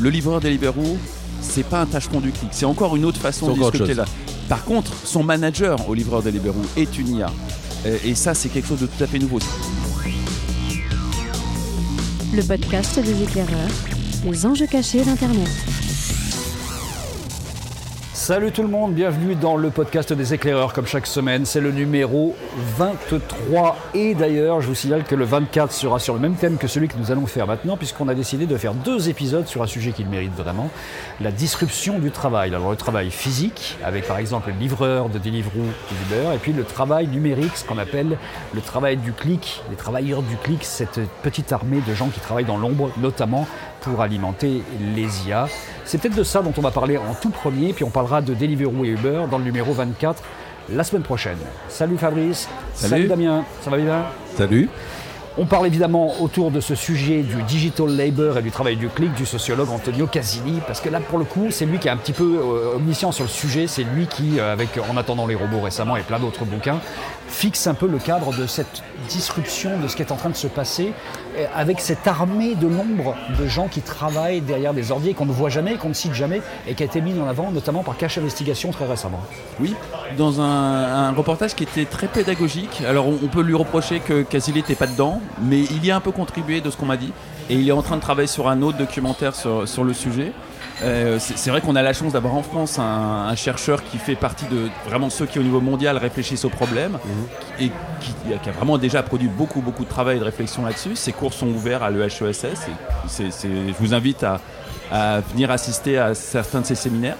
Le livreur Deliveroo, c'est pas un tâcheron du clic, c'est encore une autre façon de discuter là. Par contre, son manager au livreur Deliveroo est une IA. Et ça, c'est quelque chose de tout à fait nouveau. Le podcast des éclaireurs, les enjeux cachés d'Internet. Salut tout le monde, bienvenue dans le podcast des éclaireurs comme chaque semaine. C'est le numéro 23 et d'ailleurs je vous signale que le 24 sera sur le même thème que celui que nous allons faire maintenant puisqu'on a décidé de faire deux épisodes sur un sujet qu'il mérite vraiment, la disruption du travail. Alors le travail physique avec par exemple le livreur de Deliveroo et puis le travail numérique, ce qu'on appelle le travail du clic, les travailleurs du clic, cette petite armée de gens qui travaillent dans l'ombre notamment pour alimenter les IA. C'est peut-être de ça dont on va parler en tout premier, puis on parlera de Deliveroo et Uber dans le numéro 24 la semaine prochaine. Salut Fabrice, Salut. Damien, ça va bien? Salut. On parle évidemment autour de ce sujet du digital labor et du travail du clic du sociologue Antonio Casini, parce que là, pour le coup, c'est lui qui est un petit peu euh, omniscient sur le sujet. C'est lui qui, euh, avec En attendant les robots récemment et plein d'autres bouquins, fixe un peu le cadre de cette disruption de ce qui est en train de se passer, euh, avec cette armée de l'ombre de gens qui travaillent derrière des ordiers qu'on ne voit jamais, qu'on ne cite jamais, et qui a été mis en avant notamment par Cache Investigation très récemment. Oui, dans un, reportage qui était très pédagogique. Alors, on, peut lui reprocher que Casilli n'était pas dedans, mais il y a un peu contribué de ce qu'on m'a dit. Et il est en train de travailler sur un autre documentaire sur, sur le sujet. Euh, c'est vrai qu'on a la chance d'avoir en France un, un chercheur qui fait partie de vraiment ceux qui au niveau mondial réfléchissent aux problèmes et qui, qui a vraiment déjà produit beaucoup beaucoup de travail et de réflexion là-dessus. Ses cours sont ouverts à l'EHESS. et Je vous invite à, à venir assister à certains de ces séminaires.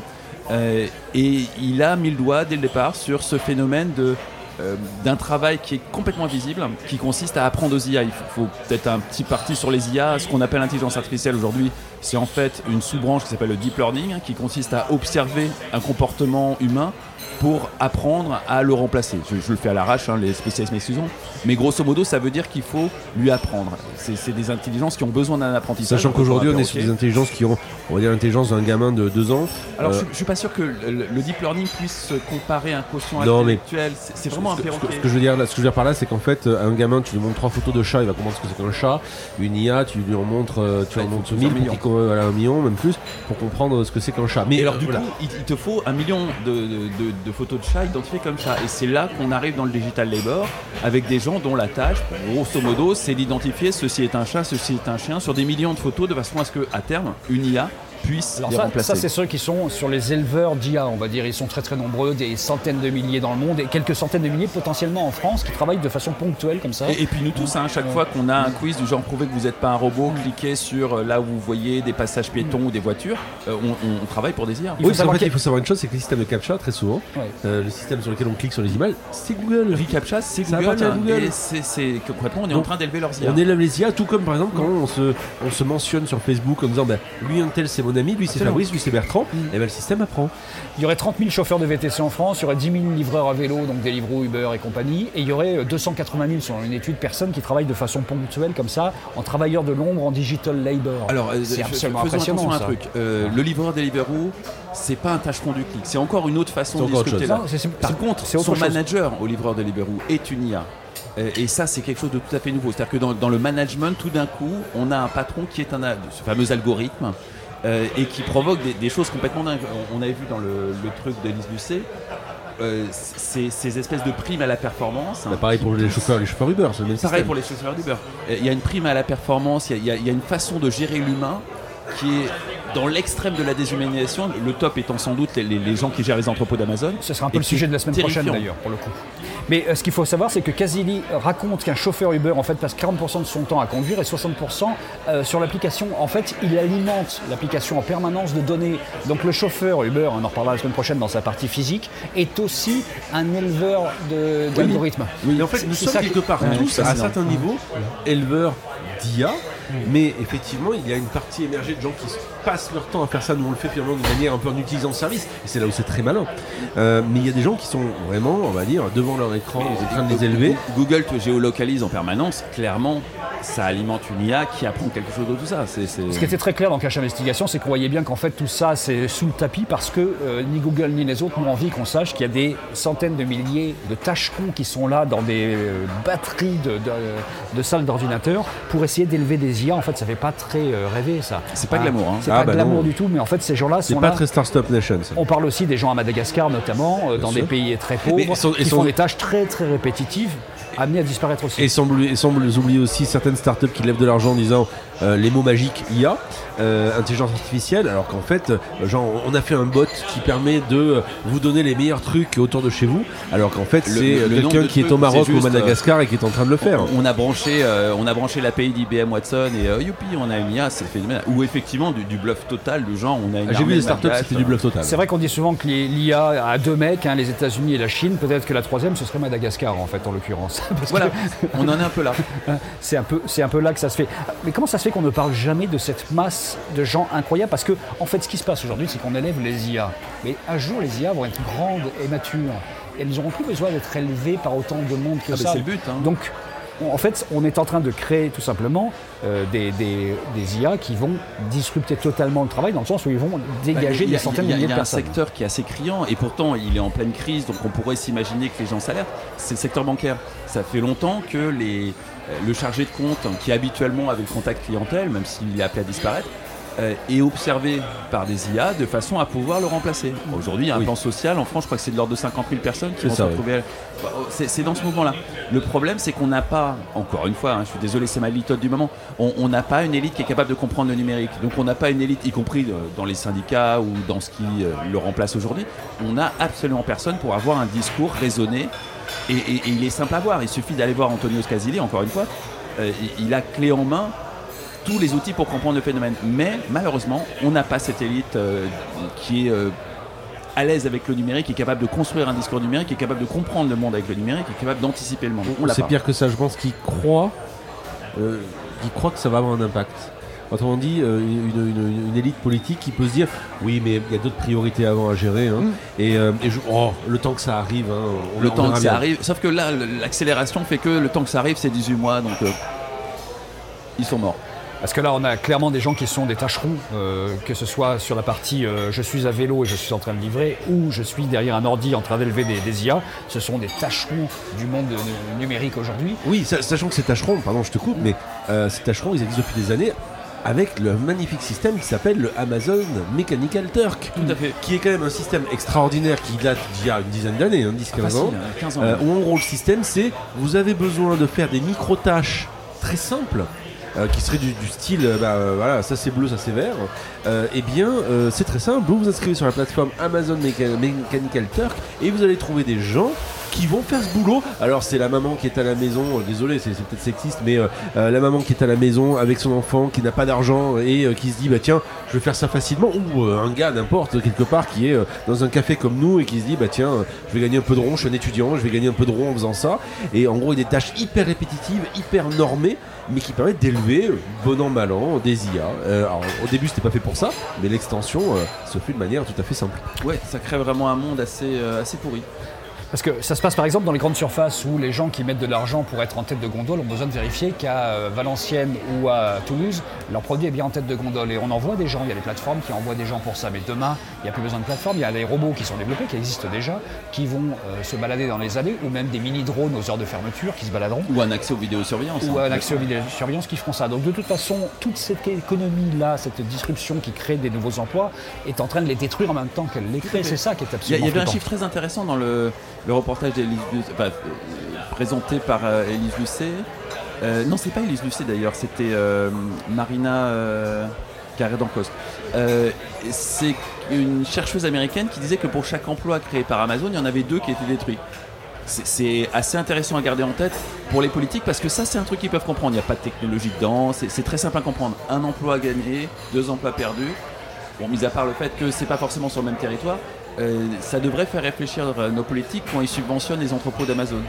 Euh, et il a mis le doigt dès le départ sur ce phénomène de euh, d'un travail qui est complètement invisible, qui consiste à apprendre aux IA. Il faut, peut-être un petit parti sur les IA. Ce qu'on appelle l'intelligence artificielle aujourd'hui, c'est en fait une sous-branche qui s'appelle le deep learning, hein, qui consiste à observer un comportement humain pour apprendre à le remplacer. Je, je le fais à l'arrache, hein, les spécialistes m'excuseront, mais grosso modo, ça veut dire qu'il faut lui apprendre. C'est des intelligences qui ont besoin d'un apprentissage. Sachant qu'aujourd'hui, on est sur des intelligences qui ont, on va dire, l'intelligence d'un gamin de 2 ans. Alors, Euh, je, je suis pas sûr que le, le deep learning puisse se comparer à un quotient Non, mais- intellectuel. C'est vraiment un ce, perroquet. ce que je veux dire, là, ce que je veux dire par là, c'est qu'en fait, euh, un gamin, tu lui montres trois photos de chat, il va comprendre ce que c'est qu'un chat. Une IA, tu lui en montres, euh, tu Ouais, en montres plusieurs 1000, pour millions. qu'il- voilà, un million, même plus, pour comprendre ce que c'est qu'un chat. Mais Et alors, du voilà. coup, il, il te faut un million de, de- de- de photos de chats identifiées comme chat. Et c'est là qu'on arrive dans le digital labor avec des gens dont la tâche, grosso modo, c'est d'identifier ceci est un chat, ceci est un chien sur des millions de photos de façon à ce que, à terme, une IA puisse Alors les ça, remplacer. ça, c'est ceux qui sont sur les éleveurs d'IA, on va dire. Ils sont très très nombreux, des centaines de milliers dans le monde et quelques centaines de milliers potentiellement en France qui travaillent de façon ponctuelle comme ça. Et, et puis nous tous, hein, chaque fois qu'on a un quiz du genre prouver que vous n'êtes pas un robot, cliquez sur euh, là où vous voyez des passages piétons ou des voitures, euh, on, on- on travaille pour des IA. Il faut Oui, parce qu'en savoir fait, il faut savoir une chose, c'est que les systèmes de captcha, très souvent, Ouais. euh, le système sur lequel on clique sur les images, c'est Google. ReCAPTCHA, c'est Google, à Google. et c'est concrètement, on est en train d'élever leurs IA. On élève les IA, tout comme par exemple quand on se, on se mentionne sur Facebook en disant ben, lui un tel c'est mon ami, lui c'est. Fabrice, lui c'est Bertrand, et ben le système apprend. Il y aurait 30 000 chauffeurs de VTC en France, il y aurait 10 000 livreurs à vélo, donc Deliveroo, Uber et compagnie, et il y aurait euh, 280 000, selon une étude, personnes qui travaillent de façon ponctuelle comme ça, en travailleurs de l'ombre, en digital labor. Alors, euh, c'est je- absolument impressionnant. attention à un ça. truc. Euh, Le livreur Deliveroo, c'est pas un tâcheron du clic. C'est encore une autre façon de discuter là. Non, Par contre, son chose. manager au livreur Deliveroo est une IA. Euh, Et ça, c'est quelque chose de tout à fait nouveau. C'est-à-dire que dans, dans le management, tout d'un coup, on a un patron qui est un, ce fameux algorithme euh, et qui provoque des, des choses complètement dingues. On, on avait vu dans le, le truc de Lise Lucet, euh, ces, ces espèces de primes à la performance. Bah, pareil pour les chauffeurs, les chauffeurs Uber, c'est le même Pareil système. pour les chauffeurs d'Uber. Euh, Il y a une prime à la performance, il y y, y a une façon de gérer l'humain qui est dans l'extrême de la déshumanisation. Le top étant sans doute les, gens qui gèrent les entrepôts d'Amazon. Ce sera un peu le sujet de la semaine terrifiant. prochaine d'ailleurs, pour le coup. Mais euh, ce qu'il faut savoir, c'est que Casili raconte qu'un chauffeur Uber en fait passe 40% de son temps à conduire et 60% euh, sur l'application. En fait, il alimente l'application en permanence de données. Donc le chauffeur Uber, on en reparlera la semaine prochaine dans sa partie physique, est aussi un éleveur d'algorithmes. Et en fait, nous sommes quelque part tous, à un certain niveau, éleveurs d'IA, mais effectivement, il y a une partie émergée de gens qui passent leur temps à faire ça. Nous, on le fait finalement d'une manière un peu en utilisant le service, et c'est là où c'est très malin. Euh, mais il y a des gens qui sont vraiment, on va dire, devant leur écran, en train de les élever. Google te géolocalise en permanence. Clairement, ça alimente une IA qui apprend quelque chose de tout ça. C'est, c'est- Ce qui était très clair dans Cache Investigation, c'est qu'on voyait bien qu'en fait tout ça c'est sous le tapis parce que euh, ni Google ni les autres n'ont envie qu'on sache qu'il y a des centaines de milliers de tâcherons qui sont là dans des euh, batteries de, de- de salles d'ordinateurs pour essayer d'élever des IA. En fait, ça fait pas très euh, rêver ça. C'est pas Ah, glamour, hein. C'est Ah, pas bah glamour non. du tout, mais en fait ces gens-là C'est sont pas là. très Start-up Nation, ça. On parle aussi des gens à Madagascar notamment, euh, dans sûr. des pays très pauvres, Mais ils sont- qui ils font sont- des tâches très très répétitives, amenées à disparaître aussi. Et semble, et semble oublier aussi certaines startups qui lèvent de l'argent en disant euh, les mots magiques IA, euh, intelligence artificielle, alors qu'en fait, euh, genre, on a fait un bot qui permet de vous donner les meilleurs trucs autour de chez vous, alors qu'en fait, c'est quelqu'un qui est au Maroc ou au Madagascar et qui est en train de le faire. On a branché, euh, on a branché l'API d'IBM Watson et euh, youpi, on a une IA, c'est phénoménal. Ou effectivement du, du bluff total de gens, on a une Ah, J'ai vu de des startups, c'était du bluff total. C'est vrai qu'on dit souvent que les- l'IA a deux mecs, hein, les États-Unis et la Chine. Peut-être que la troisième, ce serait Madagascar en fait, en l'occurrence. Voilà, on en est un peu là. c'est un peu, c'est un peu là que ça se fait. Mais comment ça se fait qu'on ne parle jamais de cette masse de gens incroyables? Parce que en fait, ce qui se passe aujourd'hui, c'est qu'on élève les IA. Mais un jour, les IA vont être grandes et matures. Et elles n'auront plus besoin d'être élevées par autant de monde que Ah, mais ça. c'est le but, hein. Donc, on- en fait, on est en train de créer tout simplement euh, des, des- des IA qui vont disrupter totalement le travail dans le sens où ils vont dégager a- des centaines de milliers Il y a un secteur qui est assez criant et pourtant il est en pleine crise, donc on pourrait s'imaginer que les gens s'alertent. C'est le secteur bancaire. Ça fait longtemps que les, euh, le chargé de compte, qui habituellement avait le contact clientèle, même s'il est appelé à disparaître, euh, est observé par des IA de façon à pouvoir le remplacer. Aujourd'hui, il y a un Oui. plan social en France, je crois que c'est de l'ordre de 50 000 personnes qui vont se retrouver. Bah, oh, C'est dans ce mouvement-là. Le problème, c'est qu'on n'a pas, encore une fois, hein, je suis désolé, c'est ma litote du moment, on n'a pas une élite qui est capable de comprendre le numérique. Donc on n'a pas une élite, y compris euh, dans les syndicats ou dans ce qui euh, le remplace aujourd'hui. On n'a absolument personne pour avoir un discours raisonné. Et, et- et il est simple à voir. Il suffit d'aller voir Antonio Scasili, encore une fois. Euh, il a clé en main tous les outils pour comprendre le phénomène. Mais malheureusement, on n'a pas cette élite euh, qui est euh, à l'aise avec le numérique, qui est capable de construire un discours numérique, qui est capable de comprendre le monde avec le numérique, qui est capable d'anticiper le monde. C'est pire que ça, je pense qu'ils croient, euh, croient que ça va avoir un impact. Autrement dit, euh, une, une- une élite politique qui peut se dire oui, mais il y a d'autres priorités avant à gérer. hein. Et, euh, et je- oh, le temps que ça arrive, hein, on Le on temps que bien. ça arrive. Sauf que là, l'accélération fait que le temps que ça arrive, c'est 18 mois. Donc, euh, ils sont morts. Parce que là, on a clairement des gens qui sont des tâcherons, euh, que ce soit sur la partie euh, je suis à vélo et je suis en train de livrer, ou je suis derrière un ordi en train d'élever des, des IA. Ce sont des tâcherons du monde euh, numérique aujourd'hui. Oui, sa- sachant que ces tâcherons, pardon, je te coupe, mais euh, ces tâcherons, ils existent depuis des années avec le magnifique système qui s'appelle le Amazon Mechanical Turk. Tout à fait. Qui est quand même un système extraordinaire qui date d'il y a une dizaine d'années, hein, 10-15 Facile, ans. hein, 15 ans. Euh, où en gros le système c'est vous avez besoin de faire des micro-tâches très simples qui seraient du, du style euh, bah, euh, voilà ça c'est bleu ça c'est vert Euh, eh bien euh, c'est très simple. Vous vous inscrivez sur la plateforme Amazon Mecha- Mechanical Turk et vous allez trouver des gens qui vont faire ce boulot. Alors c'est la maman qui est à la maison euh, désolé c'est peut-être sexiste mais euh, euh, la maman qui est à la maison avec son enfant qui n'a pas d'argent et qui se dit bah tiens je vais faire ça facilement. Ou un gars n'importe quelque part qui est dans un café comme nous et qui se dit bah tiens je vais gagner un peu de rond je suis un étudiant je vais gagner un peu de rond en faisant ça. Et en gros il y a des tâches hyper répétitives hyper normées mais qui permettent d'élever bon an mal an des IA alors au début c'était pas fait pour ça mais l'extension se fait de manière tout à fait simple. Ouais, ça crée vraiment un monde assez, assez pourri. Parce que ça se passe par exemple dans les grandes surfaces où les gens qui mettent de l'argent pour être en tête de gondole ont besoin de vérifier qu'à euh, Valenciennes ou à Toulouse, leur produit est bien en tête de gondole. Et on envoie des gens, il y a des plateformes qui envoient des gens pour ça. Mais demain, il n'y a plus besoin de plateforme, il y a des robots qui sont développés, qui existent déjà, qui vont euh, se balader dans les allées, ou même des mini-drones aux heures de fermeture qui se baladeront. Ou un accès aux vidéosurveillance. Ou hein. un accès aux vidéosurveillance qui feront ça. Donc de toute façon, toute cette économie-là, cette disruption qui crée des nouveaux emplois, est en train de les détruire en même temps qu'elle les crée. C'est ça qui est Il y, a- absolument il y avait un chiffre très intéressant dans le, le reportage euh, présenté par euh, Élise Lucet. Euh, non, c'est pas Élise Lucet d'ailleurs, c'était euh, Marina Carré c'est une chercheuse américaine qui disait que pour chaque emploi créé par Amazon, il y en avait deux qui étaient détruits. C'est- assez intéressant à garder en tête pour les politiques parce que ça, c'est un truc qu'ils peuvent comprendre. Il n'y a pas de technologie dedans, c'est très simple à comprendre. Un emploi gagné, deux emplois perdus. Bon, mis à part le fait que c'est pas forcément sur le même territoire, euh, ça devrait faire réfléchir euh, nos politiques quand ils subventionnent les entrepôts d'Amazon.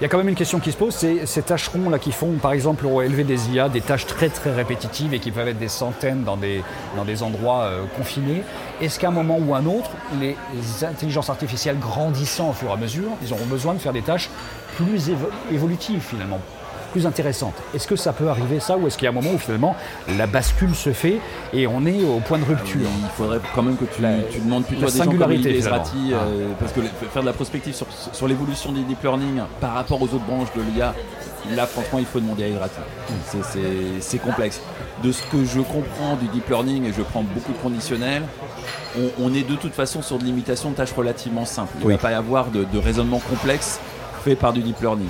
Il y a quand même une question qui se pose, c'est ces tâcherons là qui font, par exemple, élever des IA, des tâches très très répétitives et qui peuvent être des centaines dans des, endroits euh, confinés. Est-ce qu'à un moment ou un autre, les intelligences artificielles grandissant au fur et à mesure, ils auront besoin de faire des tâches plus évo- évolutives finalement? Plus intéressante. Est-ce que ça peut arriver ça ou est-ce qu'il y a un moment où finalement la bascule se fait et on est au point de rupture Il faudrait quand même que tu, La- tu demandes plutôt la à des gens comme. Zrati, euh, parce que faire de la prospective sur, sur l'évolution des deep learning par rapport aux autres branches de l'IA, là franchement il faut demander à Zrati. C'est- complexe. De ce que je comprends du deep learning, et je prends beaucoup de conditionnels, on, on est de toute façon sur de l'imitation de tâches relativement simples. Il ne Oui. va pas y avoir de, de raisonnement complexe fait par du deep learning.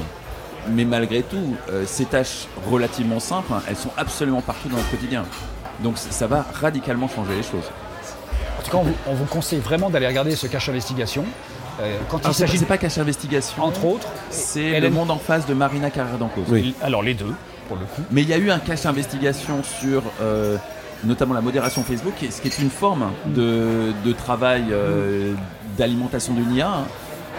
Mais malgré tout, euh, ces tâches relativement simples, hein, elles sont absolument partout dans notre quotidien. Donc ça va radicalement changer les choses. En tout cas, on vous, on vous conseille vraiment d'aller regarder ce cache investigation. Euh, quand il Alors, s'agit, c'est pas cache investigation, entre autres, c'est Hélène- le monde en face de Marina Carrère d'Encausse. Oui. alors les deux, pour le coup. Mais il y a eu un cache investigation sur euh, notamment la modération Facebook, ce qui est une forme de, de travail euh, d'alimentation d'une IA, hein,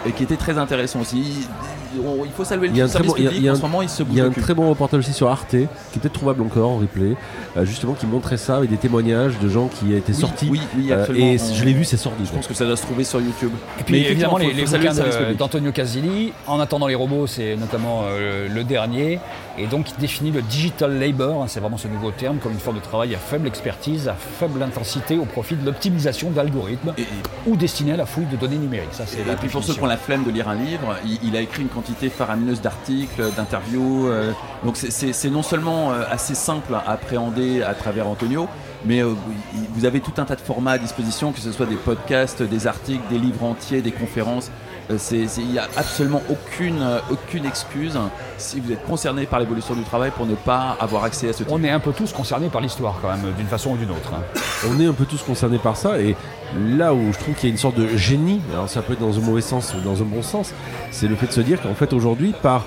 et qui était très intéressant aussi. Il, on- il faut saluer Il y a le un très service bon- il y a- public, il y a en un- ce moment il se Il y bouge a le un cul. très bon reportage aussi sur Arte, qui est peut-être trouvable encore en replay, euh, justement qui montrait ça avec des témoignages de gens qui étaient Oui, sortis. Oui, oui, Euh, absolument. et On- je l'ai vu, c'est sordide. Je pense que ça doit se trouver sur YouTube. Et puis Mais évidemment effectivement, les, faut- les faut saluer bouquins le service de- public. d'Antonio Casilli. En attendant les robots, c'est notamment euh, le dernier. Et donc il définit le digital labor, hein, c'est vraiment ce nouveau terme, comme une forme de travail à faible expertise, à faible intensité au profit de l'optimisation d'algorithmes Et- et- ou destiné à la fouille de données numériques. Ça, c'est la Et puis pour ceux qui ont la flemme de lire un livre, il, il a écrit une quantité faramineuse d'articles, d'interviews. euh, donc c'est- non seulement euh, assez simple à appréhender à travers Antonio, mais euh, vous avez tout un tas de formats à disposition, que ce soit des podcasts, des articles, des livres entiers, des conférences. Euh, Il n'y a absolument aucune, euh, aucune excuse si vous êtes concerné par l'évolution du travail pour ne pas avoir accès à ce type. On est un peu tous concernés par l'histoire quand même, d'une façon ou d'une autre. hein. On est un peu tous concernés par ça et là où je trouve qu'il y a une sorte de génie, alors ça peut être dans un mauvais sens ou dans un bon sens, c'est le fait de se dire qu'en fait aujourd'hui par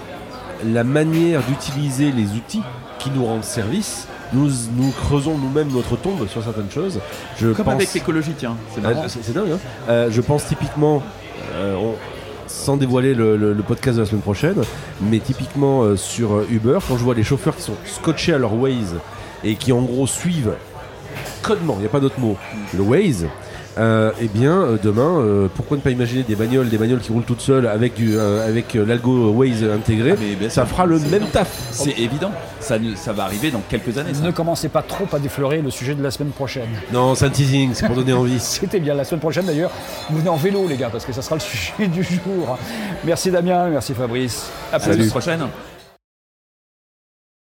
la manière d'utiliser les outils qui nous rendent service, nous, nous creusons nous-mêmes notre tombe sur certaines choses. Je Comme pense... avec l'écologie, tiens. C'est c'est dingue. hein. Euh, je pense typiquement, euh, on- sans dévoiler le, podcast de la semaine prochaine, mais typiquement euh, sur euh, Uber, quand je vois les chauffeurs qui sont scotchés à leur Waze et qui en gros suivent codement, il n'y a pas d'autre mot, le Waze. Euh, eh bien, euh, demain, euh, pourquoi ne pas imaginer des bagnoles, des bagnoles qui roulent toutes seules avec, du, euh, avec euh, l'algo Waze intégré Ah, mais Ça fera le même évident. taf. C'est évident. Ça, ne- ça va arriver dans quelques années. ça. Ne commencez pas trop à défleurer le sujet de la semaine prochaine. Non, c'est un teasing, c'est pour donner envie. C'était bien. La semaine prochaine d'ailleurs, vous venez en vélo les gars, parce que ça sera le sujet du jour. Merci Damien, merci Fabrice. À la semaine prochaine.